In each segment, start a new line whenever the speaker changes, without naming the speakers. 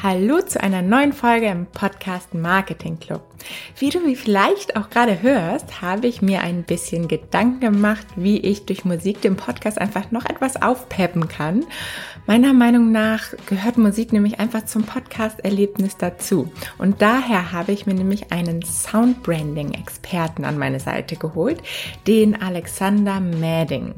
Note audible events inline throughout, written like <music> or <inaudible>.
Hallo zu einer neuen Folge im Podcast Marketing Club. Wie du vielleicht auch gerade hörst, habe ich mir ein bisschen Gedanken gemacht, wie ich durch Musik den Podcast einfach noch etwas aufpeppen kann. Meiner Meinung nach gehört Musik nämlich einfach zum Podcast-Erlebnis dazu. Und daher habe ich mir nämlich einen Soundbranding-Experten an meine Seite geholt, den Alexander Madding.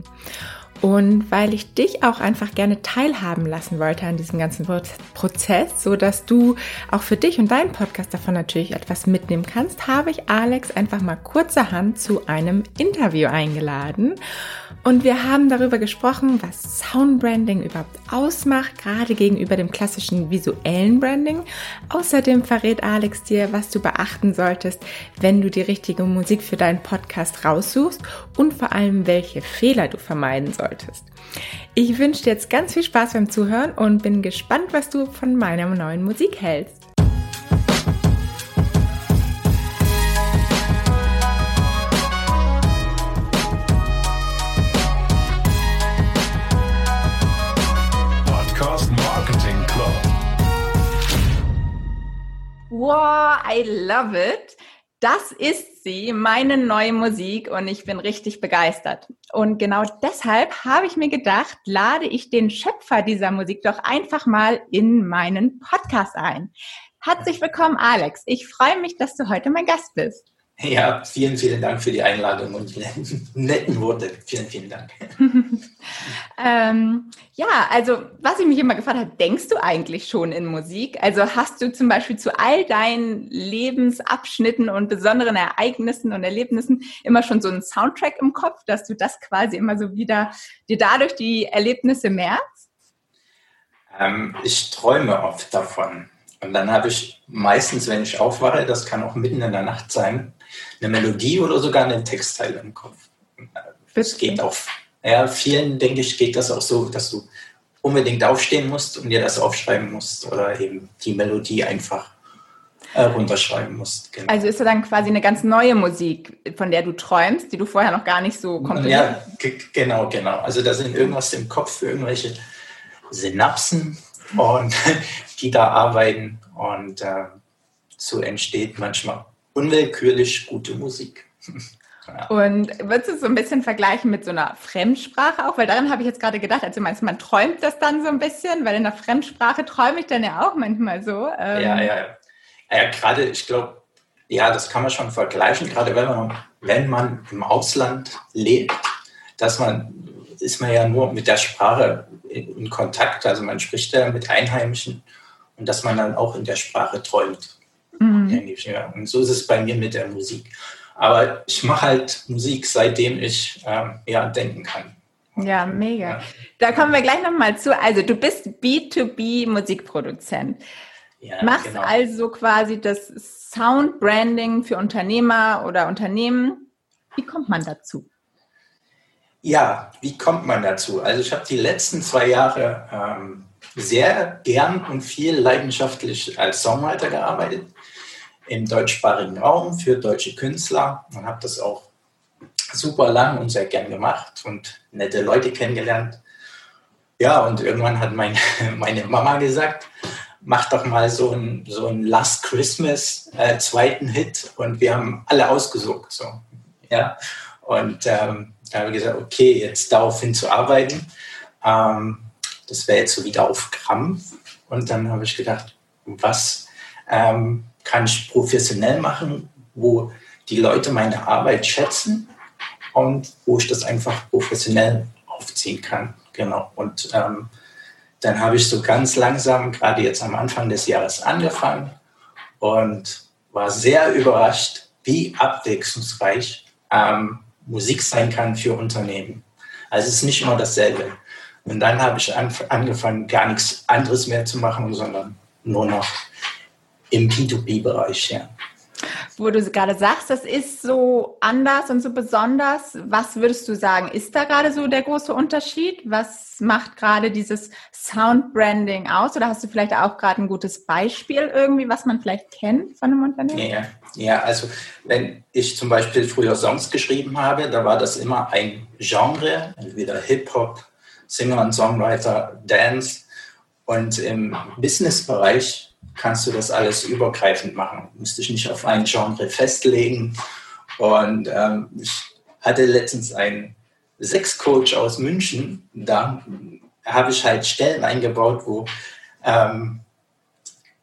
Und weil ich dich auch einfach gerne teilhaben lassen wollte an diesem ganzen Prozess, so dass du auch für dich und deinen Podcast davon natürlich etwas mitnehmen kannst, habe ich Alex einfach mal kurzerhand zu einem Interview eingeladen. Und wir haben darüber gesprochen, was Soundbranding überhaupt ausmacht, gerade gegenüber dem klassischen visuellen Branding. Außerdem verrät Alex dir, was du beachten solltest, wenn du die richtige Musik für deinen Podcast raussuchst und vor allem, welche Fehler du vermeiden solltest. Ich wünsche dir jetzt ganz viel Spaß beim Zuhören und bin gespannt, was du von meiner neuen Musik hältst. I love it. Das ist sie, meine neue Musik und ich bin richtig begeistert. Und genau deshalb habe ich mir gedacht, lade ich den Schöpfer dieser Musik doch einfach mal in meinen Podcast ein. Herzlich willkommen, Alex. Ich freue mich, dass du heute mein Gast bist.
Ja, vielen, vielen Dank für die Einladung und die <laughs> netten Worte. Vielen, vielen Dank. <laughs>
ähm, ja, also was ich mich immer gefragt habe, denkst du eigentlich schon in Musik? Also hast du zum Beispiel zu all deinen Lebensabschnitten und besonderen Ereignissen und Erlebnissen immer schon so einen Soundtrack im Kopf, dass du das quasi immer so wieder dir dadurch die Erlebnisse merkst?
Ähm, ich träume oft davon. Und dann habe ich meistens, wenn ich aufwache, das kann auch mitten in der Nacht sein, eine Melodie oder sogar einen Textteil im Kopf. Das geht auf. Ja, vielen, denke ich, geht das auch so, dass du unbedingt aufstehen musst und dir das aufschreiben musst oder eben die Melodie einfach äh, runterschreiben musst.
Genau. Also ist das dann quasi eine ganz neue Musik, von der du träumst, die du vorher noch gar nicht so
komponiert hast? Ja, genau, genau. Also da sind irgendwas im Kopf, irgendwelche Synapsen und <laughs> die da arbeiten und äh, so entsteht manchmal unwillkürlich gute Musik. <laughs>
ja. Und würdest du es so ein bisschen vergleichen mit so einer Fremdsprache auch? Weil daran habe ich jetzt gerade gedacht, also meinst man träumt das dann so ein bisschen, weil in der Fremdsprache träume ich dann ja auch manchmal so.
Ähm ja, ja, ja. ja gerade, ich glaube, ja, das kann man schon vergleichen, gerade wenn man, wenn man im Ausland lebt, dass man, ist man ja nur mit der Sprache in, in Kontakt, also man spricht ja mit Einheimischen und dass man dann auch in der Sprache träumt. Mhm. Und so ist es bei mir mit der Musik. Aber ich mache halt Musik, seitdem ich ähm, ja, denken kann.
Ja, mega. Ja. Da kommen wir gleich nochmal zu. Also du bist B2B-Musikproduzent. Ja, Machst genau. also quasi das Sound-Branding für Unternehmer oder Unternehmen. Wie kommt man dazu?
Ja, wie kommt man dazu? Also ich habe die letzten zwei Jahre ähm, sehr gern und viel leidenschaftlich als Songwriter gearbeitet im deutschsprachigen Raum für deutsche Künstler und habe das auch super lang und sehr gern gemacht und nette Leute kennengelernt. Ja, und irgendwann hat mein, <laughs> meine Mama gesagt, mach doch mal so einen so ein Last Christmas äh, zweiten Hit und wir haben alle ausgesucht. So. Ja? Und ähm, da habe ich gesagt, okay, jetzt darauf hinzuarbeiten, ähm, das wäre jetzt so wieder auf Krampf. Und dann habe ich gedacht, was ähm, kann ich professionell machen, wo die Leute meine Arbeit schätzen und wo ich das einfach professionell aufziehen kann. Genau. Und ähm, dann habe ich so ganz langsam, gerade jetzt am Anfang des Jahres, angefangen und war sehr überrascht, wie abwechslungsreich ähm, Musik sein kann für Unternehmen. Also es ist nicht immer dasselbe. Und dann habe ich angefangen, gar nichts anderes mehr zu machen, sondern nur noch im P2P-Bereich, ja.
Wo du gerade sagst, das ist so anders und so besonders. Was würdest du sagen, ist da gerade so der große Unterschied? Was macht gerade dieses Sound-Branding aus? Oder hast du vielleicht auch gerade ein gutes Beispiel irgendwie, was man vielleicht kennt von einem Unternehmen?
Ja, ja, also wenn ich zum Beispiel früher Songs geschrieben habe, da war das immer ein Genre, entweder Hip-Hop, Singer und Songwriter, Dance. Und im Business-Bereich kannst du das alles übergreifend machen. Müsste ich nicht auf ein Genre festlegen. Und ähm, ich hatte letztens einen Sexcoach aus München. Da habe ich halt Stellen eingebaut, wo ähm,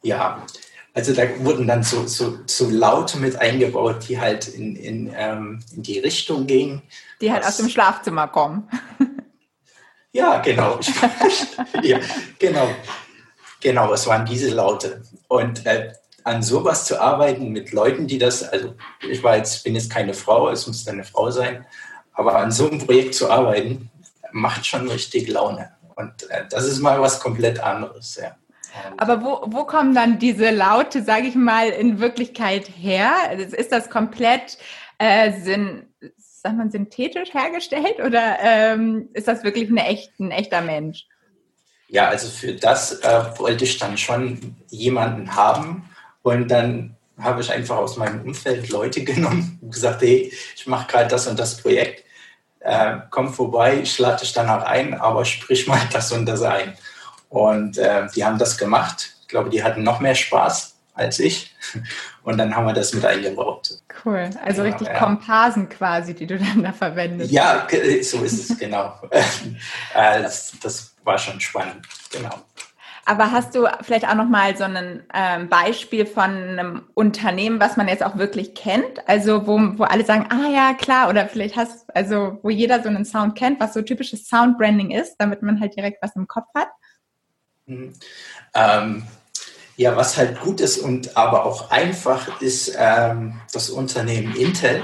ja, also da wurden dann so, so, so Laute mit eingebaut, die halt in, in, ähm, in die Richtung gingen.
Die halt aus dem Schlafzimmer kommen.
Ja, genau. <laughs> ja, genau. Genau, es waren diese Laute. Und äh, an sowas zu arbeiten mit Leuten, die das, also ich war jetzt, bin jetzt keine Frau, es muss eine Frau sein, aber an so einem Projekt zu arbeiten, macht schon richtig Laune. Und äh, das ist mal was komplett anderes, ja.
Aber wo, wo kommen dann diese Laute, sage ich mal, in Wirklichkeit her? Ist das komplett äh, syn, sagt man, synthetisch hergestellt oder ähm, ist das wirklich eine echt, ein echter Mensch?
Ja, also für das äh, wollte ich dann schon jemanden haben und dann habe ich einfach aus meinem Umfeld Leute <laughs> genommen und gesagt, hey, ich mache gerade das und das Projekt, äh, komm vorbei, ich lade dich danach ein, aber sprich mal <laughs> das und das ein. Und äh, die haben das gemacht. Ich glaube, die hatten noch mehr Spaß als ich. <laughs> Und dann haben wir das mit eingebaut.
Cool. Also genau, richtig ja. Komparsen quasi, die du dann da verwendest.
Ja, so ist es, genau. Äh, das, das, war schon spannend, genau.
Aber hast du vielleicht auch noch mal so ein ähm, Beispiel von einem Unternehmen, was man jetzt auch wirklich kennt? Also wo, wo alle sagen, ah ja, klar, oder vielleicht hast, also wo jeder so einen Sound kennt, was so typisches Soundbranding ist, damit man halt direkt was im Kopf hat?
Mhm. Ähm, ja, was halt gut ist und aber auch einfach ist ähm, das Unternehmen Intel.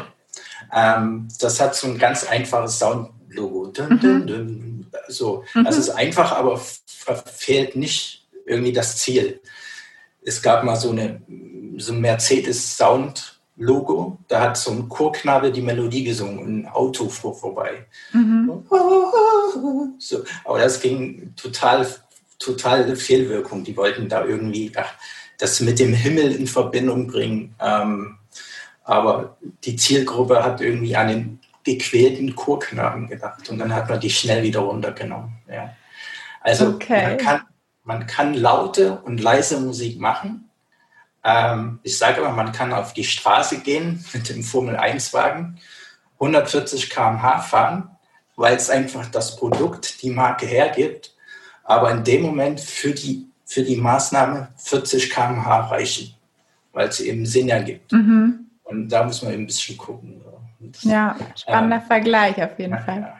Ähm, das hat so ein ganz einfaches Soundlogo. Dun, dun, dun, so, mhm. also es ist einfach, aber fehlt nicht irgendwie das Ziel. Es gab mal so, eine, so ein Mercedes Sound Logo, da hat so ein Chorknabe die Melodie gesungen und ein Auto fuhr vorbei. Mhm. <laughs> So, aber das ging total totale Fehlwirkung. Die wollten da irgendwie ach, das mit dem Himmel in Verbindung bringen. Ähm, aber die Zielgruppe hat irgendwie an den gequälten Chorknaben gedacht und dann hat man die schnell wieder runtergenommen. Ja. Also okay. man, kann, man kann laute und leise Musik machen. Ähm, ich sage immer, man kann auf die Straße gehen <laughs> mit dem Formel-1-Wagen, 140 km/h fahren, weil es einfach das Produkt, die Marke hergibt aber in dem Moment für die, für die Maßnahme 40 km/h reichen, weil es eben Sinn ergibt. Mhm. Und da muss man eben ein bisschen gucken.
Ja, spannender äh, Vergleich auf jeden Fall.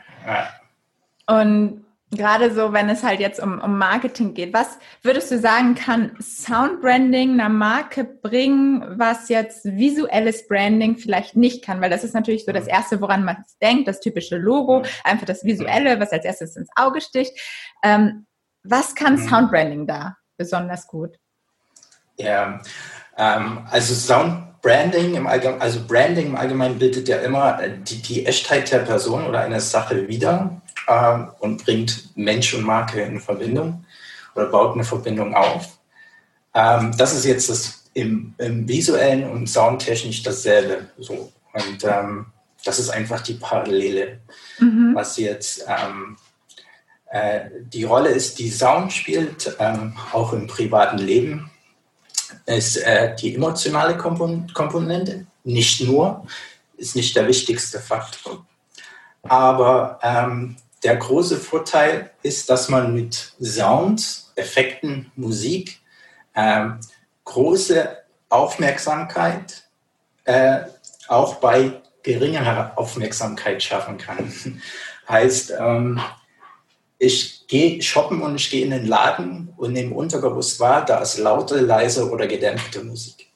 Und gerade so, wenn es halt jetzt um, um Marketing geht, was würdest du sagen, kann Soundbranding einer Marke bringen, was jetzt visuelles Branding vielleicht nicht kann? Weil das ist natürlich so das mhm. Erste, woran man denkt, das typische Logo, mhm. einfach das Visuelle, was als erstes ins Auge sticht. Ähm, was kann mhm. Soundbranding da besonders gut?
Ja, ähm, also Soundbranding im Allgemeinen, also Branding im Allgemeinen bildet ja immer äh, die, die Echtheit der Person oder einer Sache wieder ähm, und bringt Mensch und Marke in Verbindung oder baut eine Verbindung auf. Ähm, das ist jetzt das im, im, visuellen und soundtechnisch dasselbe. So. Und ähm, das ist einfach die Parallele, mhm. was jetzt ähm, äh, die Rolle ist, die Sound spielt, ähm, auch im privaten Leben, ist äh, die emotionale Kompon Komponente. Nicht nur, ist nicht der wichtigste Faktor. Aber ähm, der große Vorteil ist, dass man mit Sound, Effekten, Musik ähm, große Aufmerksamkeit äh, auch bei geringerer Aufmerksamkeit schaffen kann. <laughs> heißt, ähm, ich gehe shoppen und ich gehe in den Laden und nehme unterbewusst wahr, da ist laute, leise oder gedämpfte Musik.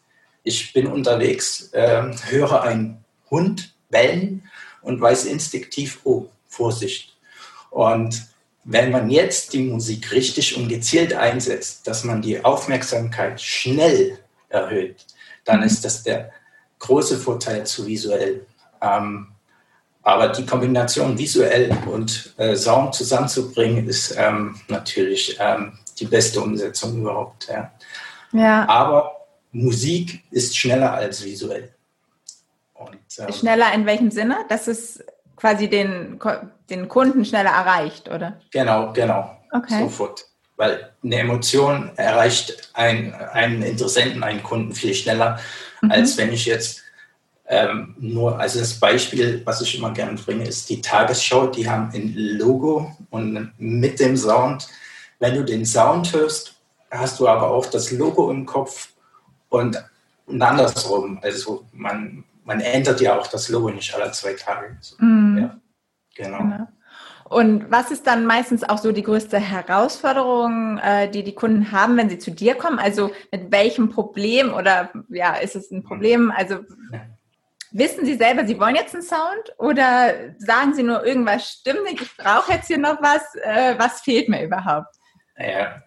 Ich bin unterwegs, äh, höre einen Hund bellen und weiß instinktiv, oh, Vorsicht. Und wenn man jetzt die Musik richtig und gezielt einsetzt, dass man die Aufmerksamkeit schnell erhöht, dann mhm. ist das der große Vorteil zu visuell. Ähm, aber die Kombination visuell und äh, Sound zusammenzubringen, ist ähm, natürlich ähm, die beste Umsetzung überhaupt. Ja. ja. Aber Musik ist schneller als visuell.
Und, ähm, schneller in welchem Sinne? Dass es quasi den, den Kunden schneller erreicht, oder?
Genau, genau. Okay. Sofort. weil eine Emotion erreicht ein, einen Interessenten, einen Kunden viel schneller, mhm. als wenn ich jetzt ähm, nur, also das Beispiel, was ich immer gerne bringe, ist die Tagesschau. Die haben ein Logo und mit dem Sound, wenn du den Sound hörst, hast du aber auch das Logo im Kopf und, und andersrum. Also man, man ändert ja auch das Logo nicht alle zwei Tage.
Mhm. Ja, genau. genau. Und was ist dann meistens auch so die größte Herausforderung, äh, die die Kunden haben, wenn sie zu dir kommen? Also mit welchem Problem oder ja, ist es ein Problem? Also wissen Sie selber, Sie wollen jetzt einen Sound oder sagen Sie nur, irgendwas stimmt ich brauche jetzt hier noch was, äh, was fehlt mir überhaupt?
Ja,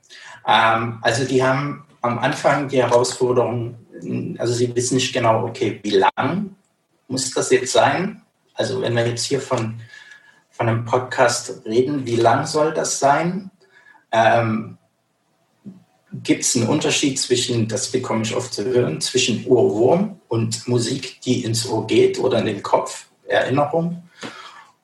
ähm, also die haben am Anfang die Herausforderung, also sie wissen nicht genau, okay, wie lang muss das jetzt sein? Also wenn wir jetzt hier von von einem Podcast reden. Wie lang soll das sein? Ähm, Gibt es einen Unterschied zwischen, das bekomme ich oft zu hören, zwischen Ohrwurm und Musik, die ins Ohr geht oder in den Kopf, Erinnerung?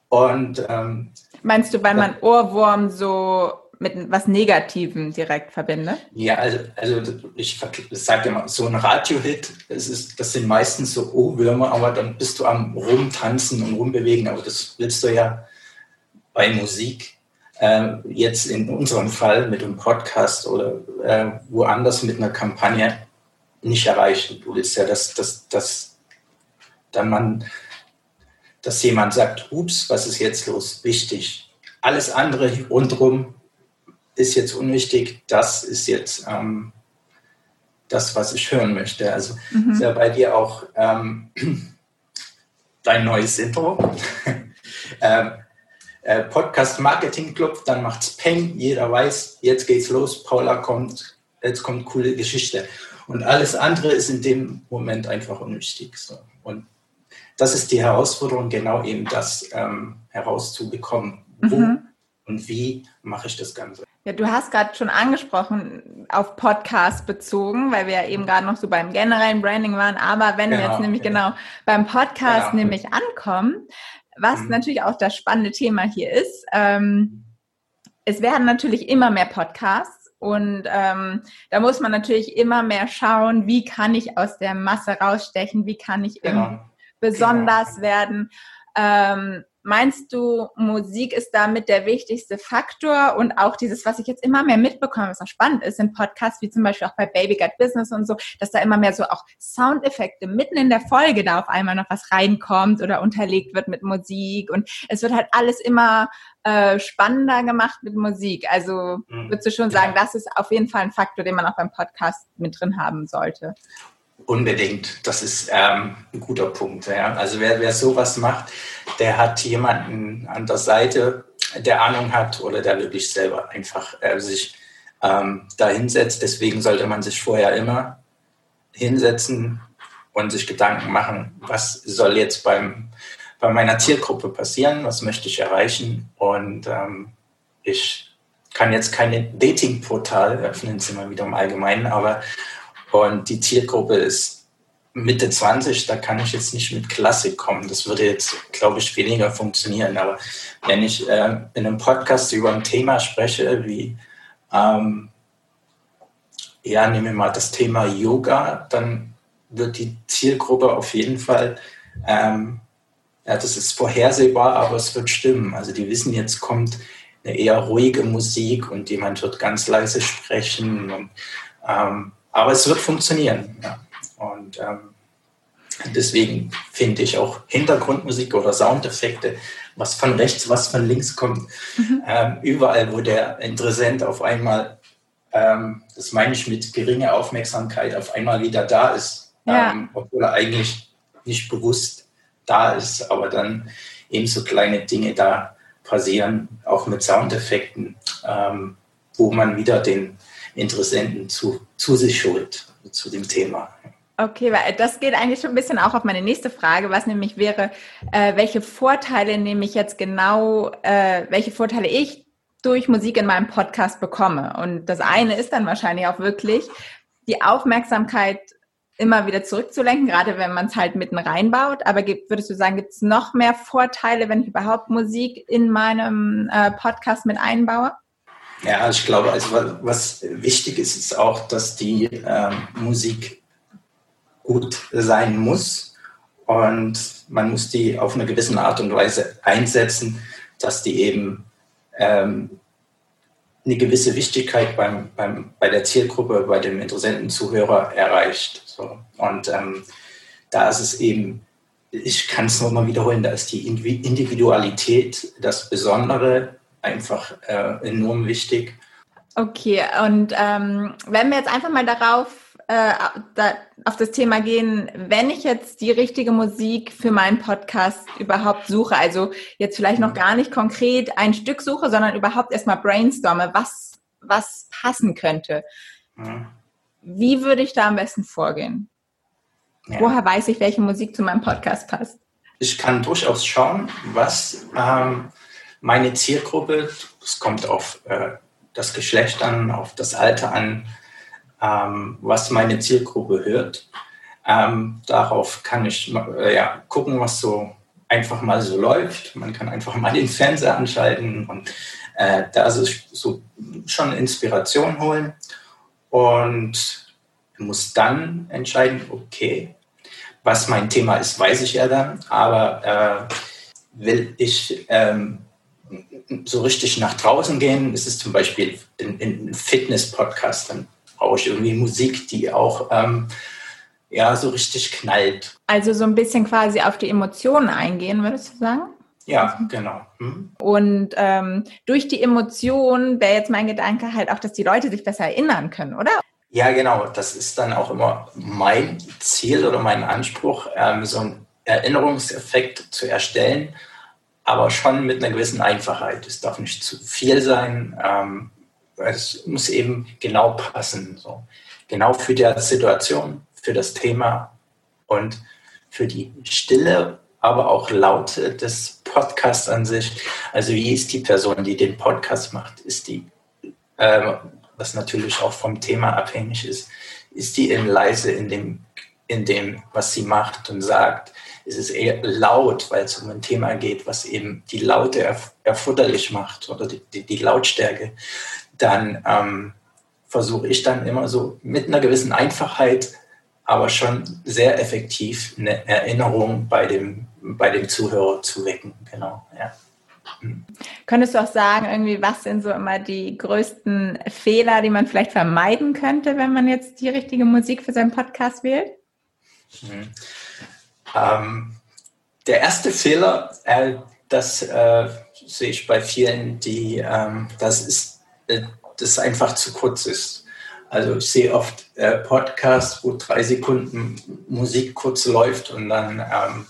Und ähm,
meinst du, weil man Ohrwurm so mit was Negativem direkt verbinde?
Ja, also, also ich sage immer, so ein Radiohit, das, ist, das sind meistens so Ohrwürmer, aber dann bist du am Rumtanzen und Rumbewegen, aber das willst du ja bei Musik, äh, jetzt in unserem Fall mit einem Podcast oder äh, woanders mit einer Kampagne nicht erreichen. Du willst ja, dass, dass, dass dann man, dass jemand sagt, ups, was ist jetzt los? Wichtig. Alles andere rundherum ist jetzt unwichtig. Das ist jetzt ähm, das, was ich hören möchte. Also mhm. ist ja bei dir auch ähm, <clears throat> dein neues Intro. <laughs> ähm, äh, Podcast Marketing Club, dann macht's Peng, jeder weiß, jetzt geht's los, Paula kommt, jetzt kommt coole Geschichte. Und alles andere ist in dem Moment einfach unwichtig. So. Und das ist die Herausforderung, genau eben das ähm, herauszubekommen. Wo mhm. und wie mache ich das Ganze?
Ja, du hast gerade schon angesprochen, auf Podcast bezogen, weil wir ja eben gerade noch so beim generellen Branding waren. Aber wenn genau, wir jetzt nämlich genau, genau beim Podcast genau. nämlich ankommen, was mhm. natürlich auch das spannende Thema hier ist. Ähm, es werden natürlich immer mehr Podcasts und ähm, da muss man natürlich immer mehr schauen, wie kann ich aus der Masse rausstechen, wie kann ich genau. besonders genau. werden. Ähm, Meinst du, Musik ist damit der wichtigste Faktor und auch dieses, was ich jetzt immer mehr mitbekomme, was auch spannend ist in Podcasts, wie zum Beispiel auch bei Baby Got Business und so, dass da immer mehr so auch Soundeffekte mitten in der Folge da auf einmal noch was reinkommt oder unterlegt wird mit Musik und es wird halt alles immer äh, spannender gemacht mit Musik. Also mhm. würdest du schon sagen, das ist auf jeden Fall ein Faktor, den man auch beim Podcast mit drin haben sollte.
Unbedingt, das ist ähm, ein guter Punkt. Ja. Also wer, wer sowas macht, der hat jemanden an der Seite, der Ahnung hat oder der wirklich selber einfach äh, sich ähm, da hinsetzt. Deswegen sollte man sich vorher immer hinsetzen und sich Gedanken machen, was soll jetzt beim, bei meiner Zielgruppe passieren, was möchte ich erreichen. Und ähm, ich kann jetzt keine Dating-Portal öffnen, sind wir wieder im Allgemeinen, aber und die Zielgruppe ist Mitte 20, da kann ich jetzt nicht mit Klassik kommen. Das würde jetzt, glaube ich, weniger funktionieren. Aber wenn ich äh, in einem Podcast über ein Thema spreche, wie, ähm, ja, nehmen wir mal das Thema Yoga, dann wird die Zielgruppe auf jeden Fall, ähm, ja, das ist vorhersehbar, aber es wird stimmen. Also die wissen, jetzt kommt eine eher ruhige Musik und jemand wird ganz leise sprechen und ähm, aber es wird funktionieren. Ja. Und ähm, deswegen finde ich auch Hintergrundmusik oder Soundeffekte, was von rechts, was von links kommt, mhm. ähm, überall, wo der Interessent auf einmal, ähm, das meine ich mit geringer Aufmerksamkeit, auf einmal wieder da ist, ja. Ähm, obwohl er eigentlich nicht bewusst da ist, aber dann eben so kleine Dinge da passieren, auch mit Soundeffekten, ähm, wo man wieder den Interessenten zu, zu sich holt, zu dem Thema.
Okay, weil das geht eigentlich schon ein bisschen auch auf meine nächste Frage, was nämlich wäre, äh, welche Vorteile nehme ich jetzt genau, äh, welche Vorteile ich durch Musik in meinem Podcast bekomme. Und das eine ist dann wahrscheinlich auch wirklich, die Aufmerksamkeit immer wieder zurückzulenken, gerade wenn man es halt mitten reinbaut. Aber gibt, würdest du sagen, gibt es noch mehr Vorteile, wenn ich überhaupt Musik in meinem äh, Podcast mit einbaue?
Ja, ich glaube, also was wichtig ist, ist auch, dass die ähm, Musik gut sein muss und man muss die auf eine gewisse Art und Weise einsetzen, dass die eben ähm, eine gewisse Wichtigkeit beim, beim, bei der Zielgruppe, bei dem interessenten Zuhörer erreicht. So. Und ähm, da ist es eben, ich kann es nochmal wiederholen, da ist die Individualität, das Besondere einfach äh, enorm wichtig.
Okay, und ähm, wenn wir jetzt einfach mal darauf äh, da, auf das Thema gehen, wenn ich jetzt die richtige Musik für meinen Podcast überhaupt suche, also jetzt vielleicht noch gar nicht konkret ein Stück suche, sondern überhaupt erstmal brainstorme, was, was passen könnte. Mhm. Wie würde ich da am besten vorgehen? Ja. Woher weiß ich, welche Musik zu meinem Podcast passt?
Ich kann durchaus schauen, was ähm, meine Zielgruppe, es kommt auf äh, das Geschlecht an, auf das Alter an, ähm, was meine Zielgruppe hört. Ähm, darauf kann ich äh, ja, gucken, was so einfach mal so läuft. Man kann einfach mal den Fernseher anschalten und äh, da ist es so schon Inspiration holen und muss dann entscheiden, okay, was mein Thema ist, weiß ich ja dann, aber äh, will ich ähm, so richtig nach draußen gehen, ist es zum Beispiel in, in Fitness-Podcast, dann brauche ich irgendwie Musik, die auch ähm, ja so richtig knallt.
Also so ein bisschen quasi auf die Emotionen eingehen, würdest du sagen?
Ja, genau. Mhm.
Und ähm, durch die Emotionen wäre jetzt mein Gedanke halt auch, dass die Leute sich besser erinnern können, oder?
Ja, genau. Das ist dann auch immer mein Ziel oder mein Anspruch, ähm, so einen Erinnerungseffekt zu erstellen, aber schon mit einer gewissen Einfachheit. Es darf nicht zu viel sein. Ähm, es muss eben genau passen. So. Genau für die Situation, für das Thema und für die Stille, aber auch Laute des Podcasts an sich. Also wie ist die Person, die den Podcast macht? Ist die, äh, was natürlich auch vom Thema abhängig ist, ist die in leise in dem, in dem, was sie macht und sagt? Ist es eher laut, weil es um ein Thema geht, was eben die Laute erf erforderlich macht oder die, die, die Lautstärke, dann ähm, versuche ich dann immer so mit einer gewissen Einfachheit, aber schon sehr effektiv eine Erinnerung bei dem, bei dem Zuhörer zu wecken. Genau, ja.
Hm. Könntest du auch sagen, irgendwie, was sind so immer die größten Fehler, die man vielleicht vermeiden könnte, wenn man jetzt die richtige Musik für seinen Podcast wählt?
Mhm. Ähm, der erste Fehler, äh, das äh, sehe ich bei vielen, die, ähm, das ist, äh, das einfach zu kurz ist. Also ich sehe oft äh, Podcasts, wo drei Sekunden Musik kurz läuft und dann ähm,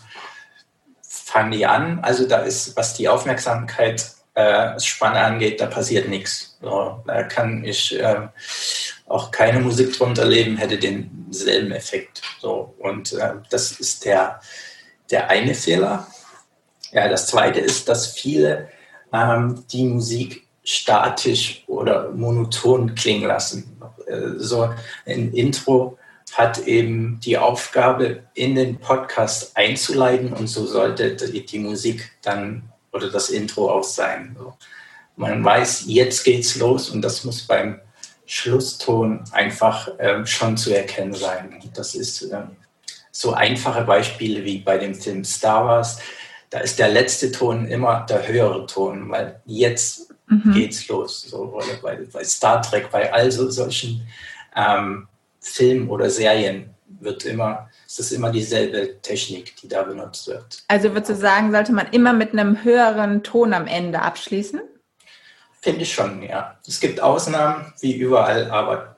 fangen die an. Also da ist, was die Aufmerksamkeit äh, angeht, da passiert nichts. So, da kann ich äh, auch keine Musik drunter leben, hätte denselben Effekt. So, und äh, das ist der, der eine Fehler. Ja, das zweite ist, dass viele ähm, die Musik statisch oder monoton klingen lassen. Äh, so ein Intro hat eben die Aufgabe, in den Podcast einzuleiten und so sollte die, die Musik dann oder das Intro auch sein. So. Man weiß, jetzt geht's los und das muss beim Schlusston einfach ähm, schon zu erkennen sein. Das ist ähm, so einfache Beispiele wie bei dem Film Star Wars. Da ist der letzte Ton immer der höhere Ton, weil jetzt mhm. geht's los. So, bei, bei, Star Trek, bei all so solchen ähm, Filmen oder Serien wird immer, es ist immer dieselbe Technik, die da benutzt wird.
Also würdest du sagen, sollte man immer mit einem höheren Ton am Ende abschließen?
Finde ich schon, ja. Es gibt Ausnahmen, wie überall, aber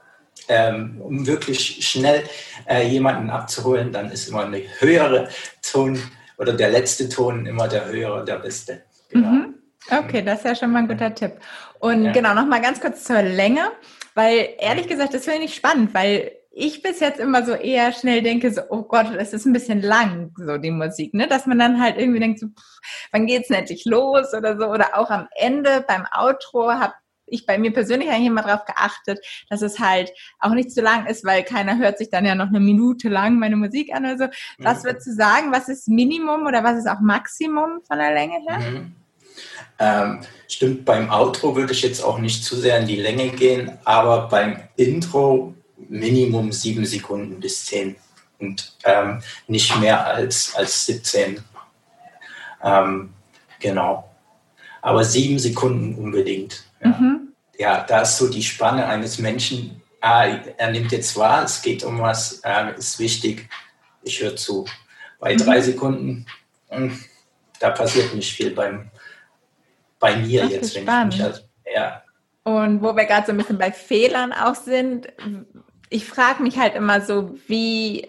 ähm, um wirklich schnell äh, jemanden abzuholen, dann ist immer eine höhere Ton oder der letzte Ton immer der höhere, der beste.
Genau. Mhm. Okay, das ist ja schon mal ein guter Tipp. Und ja. genau, nochmal ganz kurz zur Länge, weil ehrlich gesagt, das finde ich spannend, weil ich bis jetzt immer so eher schnell denke, so, oh Gott, das ist ein bisschen lang, so die Musik, ne? Dass man dann halt irgendwie denkt, so, pff, wann geht's denn endlich los oder so? Oder auch am Ende beim Outro habe ich bei mir persönlich eigentlich immer darauf geachtet, dass es halt auch nicht zu lang ist, weil keiner hört sich dann ja noch eine Minute lang meine Musik an oder so. Was mhm. würdest du sagen? Was ist Minimum oder was ist auch Maximum von der Länge her? Mhm.
Ähm, stimmt, beim Outro würde ich jetzt auch nicht zu sehr in die Länge gehen, aber beim Intro Minimum sieben Sekunden bis zehn und ähm, nicht mehr als, als 17. Ähm, genau. Aber sieben Sekunden unbedingt. Ja. Mhm. ja, da ist so die Spanne eines Menschen. Ah, er nimmt jetzt wahr, es geht um was, äh, ist wichtig, ich höre zu. Bei mhm. drei Sekunden, mh, hm, da passiert nicht viel beim, bei mir
das
jetzt,
wenn spannend. ich mich halt, ja. Und wo wir gerade so ein bisschen bei Fehlern auch sind, ich frage mich halt immer so, wie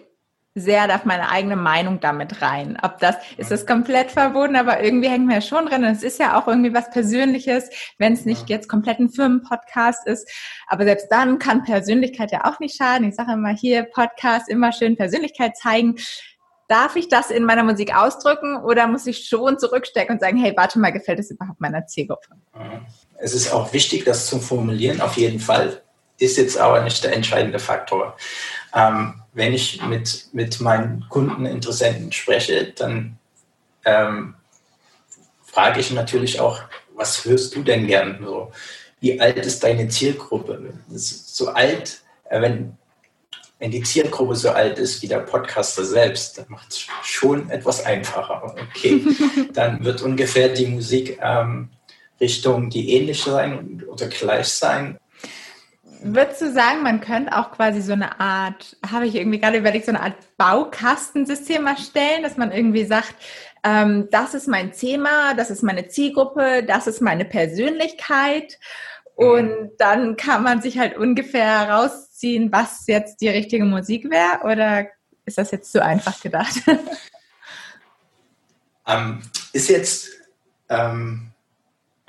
sehr darf meine eigene Meinung damit rein. Ob das, ist das komplett verboten, aber irgendwie hängt mir schon drin. Und es ist ja auch irgendwie was Persönliches, wenn es nicht jetzt komplett ein Firmenpodcast ist. Aber selbst dann kann Persönlichkeit ja auch nicht schaden. Ich sage immer hier, Podcast, immer schön Persönlichkeit zeigen. Darf ich das in meiner Musik ausdrücken oder muss ich schon zurückstecken und sagen, hey, warte mal, gefällt es überhaupt meiner Zielgruppe?
Es ist auch wichtig, das zu formulieren, auf jeden Fall. Ist jetzt aber nicht der entscheidende Faktor. Ähm, wenn ich mit, mit meinen Kunden, Interessenten spreche, dann ähm, frage ich natürlich auch, was hörst du denn gern? So, wie alt ist deine Zielgruppe? so alt, äh, wenn, wenn die Zielgruppe so alt ist wie der Podcaster selbst, dann macht es schon etwas einfacher. Okay, <laughs> dann wird ungefähr die Musik ähm, Richtung die ähnlich sein oder gleich sein.
Würdest du sagen, man könnte auch quasi so eine Art, habe ich irgendwie gerade überlegt, so eine Art Baukastensystem erstellen, dass man irgendwie sagt, ähm, das ist mein Thema, das ist meine Zielgruppe, das ist meine Persönlichkeit. Und mhm. dann kann man sich halt ungefähr herausziehen, was jetzt die richtige Musik wäre. Oder ist das jetzt zu einfach gedacht? <laughs>
Ähm, ist jetzt ähm,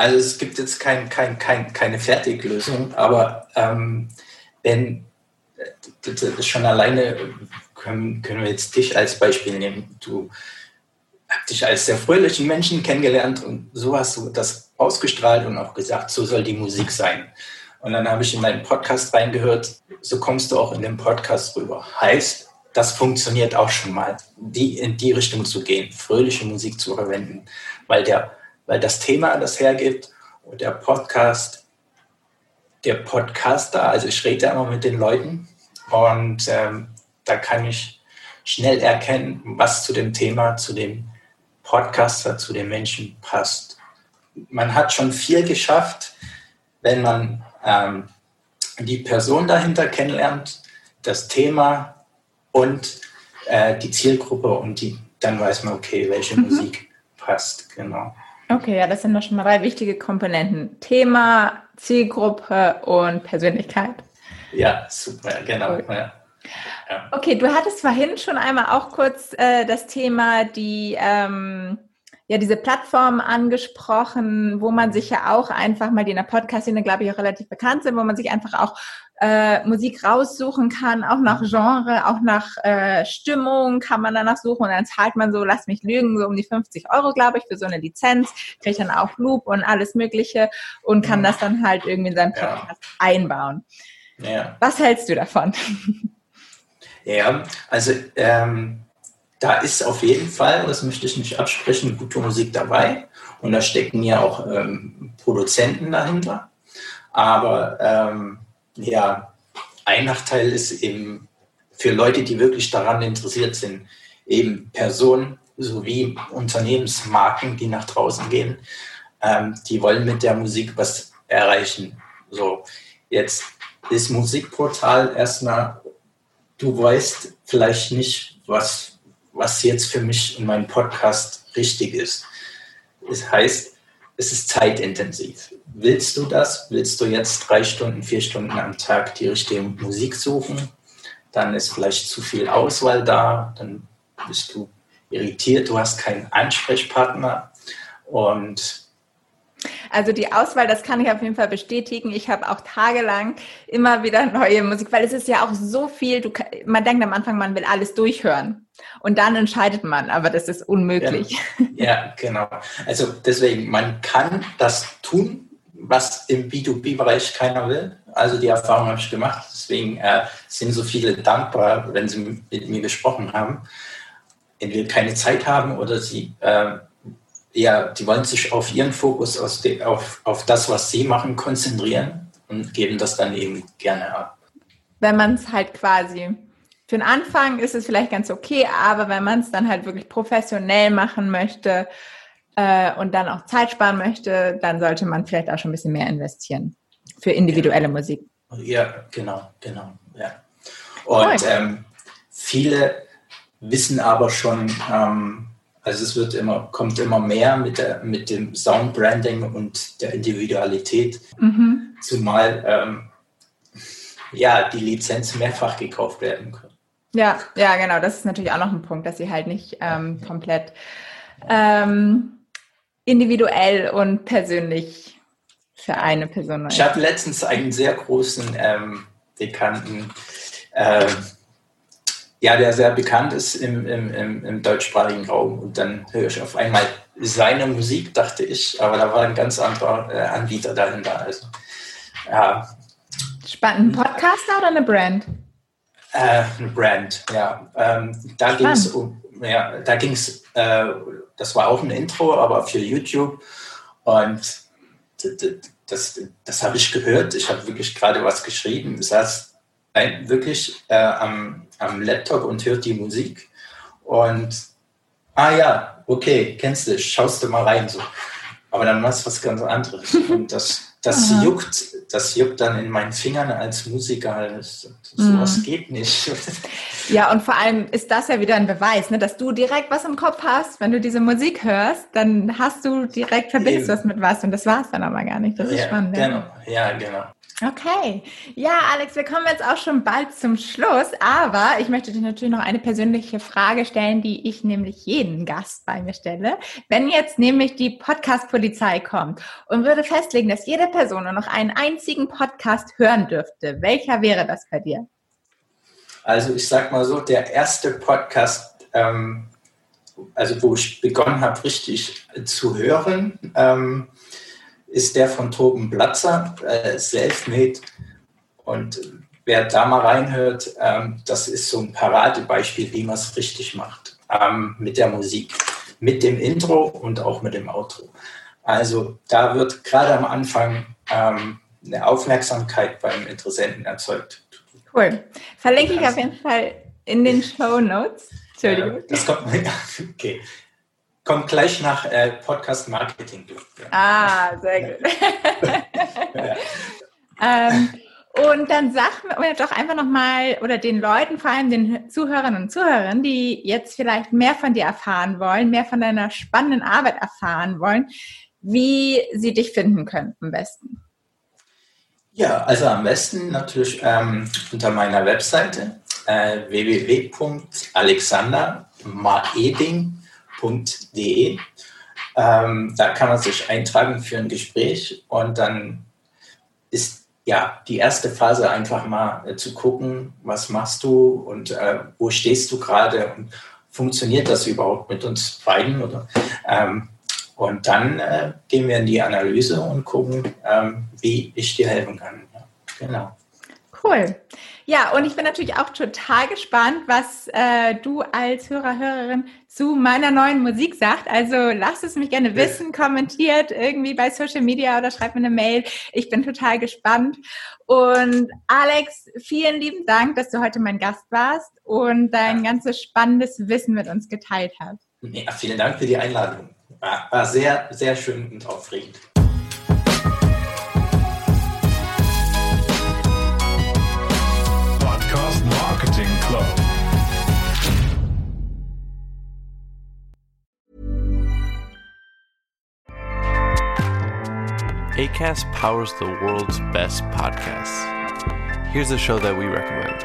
also es gibt jetzt kein, kein, kein, keine Fertiglösung, aber ähm, wenn das schon alleine können, können wir jetzt dich als Beispiel nehmen. Du hast dich als sehr fröhlichen Menschen kennengelernt und so hast du das ausgestrahlt und auch gesagt, so soll die Musik sein. Und dann habe ich in meinen Podcast reingehört, so kommst du auch in den Podcast rüber. Heißt, das funktioniert auch schon mal, die, in die Richtung zu gehen, fröhliche Musik zu verwenden, weil der weil das Thema das hergibt und der Podcast, der Podcaster, also ich rede immer mit den Leuten und ähm, da kann ich schnell erkennen, was zu dem Thema, zu dem Podcaster, zu den Menschen passt. Man hat schon viel geschafft, wenn man ähm, die Person dahinter kennenlernt, das Thema und äh, die Zielgruppe und die, dann weiß man, okay, welche mhm. Musik passt, genau.
Okay, ja, das sind doch schon mal drei wichtige Komponenten. Thema, Zielgruppe und Persönlichkeit.
Ja, super, genau. Cool. Ja.
Ja. Okay, du hattest vorhin schon einmal auch kurz äh, das Thema, die ähm, ja diese Plattform angesprochen, wo man sich ja auch einfach mal, die in der Podcast-Szene, glaube ich, auch relativ bekannt sind, wo man sich einfach auch äh, Musik raussuchen kann, auch nach Genre, auch nach äh, Stimmung kann man danach suchen und dann zahlt man so, lass mich lügen, so um die 50 Euro, glaube ich, für so eine Lizenz, kriegt dann auch Loop und alles Mögliche und kann mhm. das dann halt irgendwie in seinen Podcast ja. einbauen. Ja. Was hältst du davon? <laughs>
Ja, also ähm, da ist auf jeden Fall, das möchte ich nicht absprechen, gute Musik dabei. Und da stecken ja auch ähm, Produzenten dahinter. Aber ähm, ja, ein Nachteil ist eben für Leute, die wirklich daran interessiert sind, eben Personen sowie Unternehmensmarken, die nach draußen gehen, ähm, die wollen mit der Musik was erreichen. So, jetzt ist Musikportal erstmal, du weißt vielleicht nicht, was, was jetzt für mich in meinem Podcast richtig ist. Das heißt, es ist zeitintensiv. Willst du das? Willst du jetzt drei Stunden, vier Stunden am Tag die richtige Musik suchen? Dann ist vielleicht zu viel Auswahl da, dann bist du irritiert, du hast keinen Ansprechpartner und
also die Auswahl, das kann ich auf jeden Fall bestätigen. Ich habe auch tagelang immer wieder neue Musik, weil es ist ja auch so viel. Du, man denkt am Anfang, man will alles durchhören und dann entscheidet man, aber das ist unmöglich.
Ja, ja genau. Also deswegen, man kann das tun, was im B2B-Bereich keiner will. Also die Erfahrung habe ich gemacht. Deswegen äh, sind so viele dankbar, wenn sie mit mir gesprochen haben. Entweder keine Zeit haben oder sie äh, ja, die wollen sich auf ihren Fokus, auf, auf das, was sie machen, konzentrieren und geben das dann eben gerne ab.
Wenn man es halt quasi für den Anfang ist es vielleicht ganz okay, aber wenn man es dann halt wirklich professionell machen möchte äh, und dann auch Zeit sparen möchte, dann sollte man vielleicht auch schon ein bisschen mehr investieren für individuelle
ja.
Musik.
Ja, genau, genau. Ja. Und ähm, viele wissen aber schon, ähm, also es wird immer, kommt immer mehr mit, der, mit dem Soundbranding und der Individualität, mhm. zumal ähm, ja, die Lizenz mehrfach gekauft werden können.
Ja, ja, genau. Das ist natürlich auch noch ein Punkt, dass sie halt nicht ähm, komplett ähm, individuell und persönlich für eine Person.
Ich hatte letztens einen sehr großen ähm, Bekannten, äh, ja, der sehr bekannt ist im, im, im, im, deutschsprachigen Raum. Und dann höre ich auf einmal seine Musik, dachte ich, aber da war ein ganz anderer äh, Anbieter dahinter. Also, ja.
Spannend. Ein Podcaster oder eine Brand?
Äh, eine Brand, ja. Ähm, da ging es um, ja, da ging es, äh, das war auch ein Intro, aber für YouTube. Und das, das habe ich gehört. Ich habe wirklich gerade was geschrieben. Ich saß wirklich äh, am, am Laptop und hört die Musik. Und, ah ja, okay, kennst du, schaust du mal rein. So. Aber dann war es was ganz anderes. Und das, das juckt, das juckt dann in meinen Fingern als Musiker. Das, sowas mhm. geht nicht. <laughs>
Ja, und vor allem ist das ja wieder ein Beweis, ne, dass du direkt was im Kopf hast. Wenn du diese Musik hörst, dann hast du direkt verbindest du das mit was und das war es dann aber gar nicht. Das ist
ja,
spannend.
Genau, ja, genau.
Okay. Ja, Alex, wir kommen jetzt auch schon bald zum Schluss, aber ich möchte dir natürlich noch eine persönliche Frage stellen, die ich nämlich jeden Gast bei mir stelle. Wenn jetzt nämlich die Podcast-Polizei kommt und würde festlegen, dass jede Person nur noch einen einzigen Podcast hören dürfte, welcher wäre das bei dir?
Also ich sag mal so, der erste Podcast, ähm, also wo ich begonnen habe, richtig zu hören, ähm, ist der von Toben Platzer, äh, Selfmade. Und wer da mal reinhört, ähm, das ist so ein Paradebeispiel, wie man es richtig macht ähm, mit der Musik, mit dem Intro und auch mit dem Outro. Also da wird gerade am Anfang ähm, eine Aufmerksamkeit beim Interessenten erzeugt.
Cool. Verlinke ich auf jeden Fall in den Show Notes. Entschuldigung.
Ja, das kommt, <laughs> okay. Kommt gleich nach äh, Podcast Marketing.
Ah, sehr gut. ja. <laughs> ähm, und dann sag mir doch einfach nochmal oder den Leuten, vor allem den Zuhörerinnen und Zuhörern, die jetzt vielleicht mehr von dir erfahren wollen, mehr von deiner spannenden Arbeit erfahren wollen, wie sie dich finden können am besten.
Ja, also am besten natürlich ähm, unter meiner Webseite äh, www.alexandermaeding.com www.ecom.de. Ähm, da kann man sich eintragen für ein Gespräch und dann ist ja die erste Phase einfach mal äh, zu gucken, was machst du und äh, wo stehst du gerade und funktioniert das überhaupt mit uns beiden oder ähm, und dann äh, gehen wir in die Analyse und gucken, ähm, wie ich dir helfen kann. Ja, genau.
Cool. Ja, und ich bin natürlich auch total gespannt, was äh, du als Hörer, Hörerin zu meiner neuen Musik sagst. Also lasst es mich gerne wissen, kommentiert irgendwie bei Social Media oder schreibt mir eine Mail. Ich bin total gespannt. Und Alex, vielen lieben Dank, dass du heute mein Gast warst und dein ganzes spannendes Wissen mit uns geteilt hast.
Ja, vielen Dank für die Einladung. War sehr, sehr schön und aufregend.
ACAST powers the world's best podcasts. Here's a show that we recommend.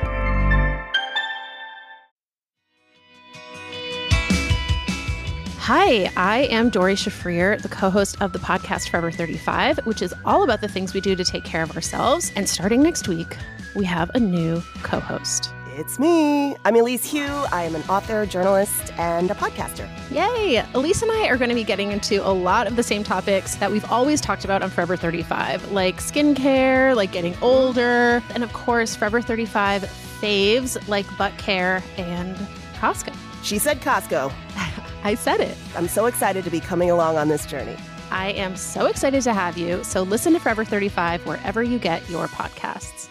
Hi, I am Dori Shafrir, the co host of the podcast Forever 35, which is all about the things we do to take care of ourselves. And starting next week, we have a new co host.
It's me. I'm Elise Hugh. I am an author, journalist, and a podcaster.
Yay! Elise and I are going to be getting into a lot of the same topics that we've always talked about on Forever 35, like skincare, like getting older, and of course, Forever 35 faves like butt care and Costco.
She said Costco. <laughs>
I said it.
I'm so excited to be coming along on this journey.
I am so excited to have you. So listen to Forever 35 wherever you get your podcasts.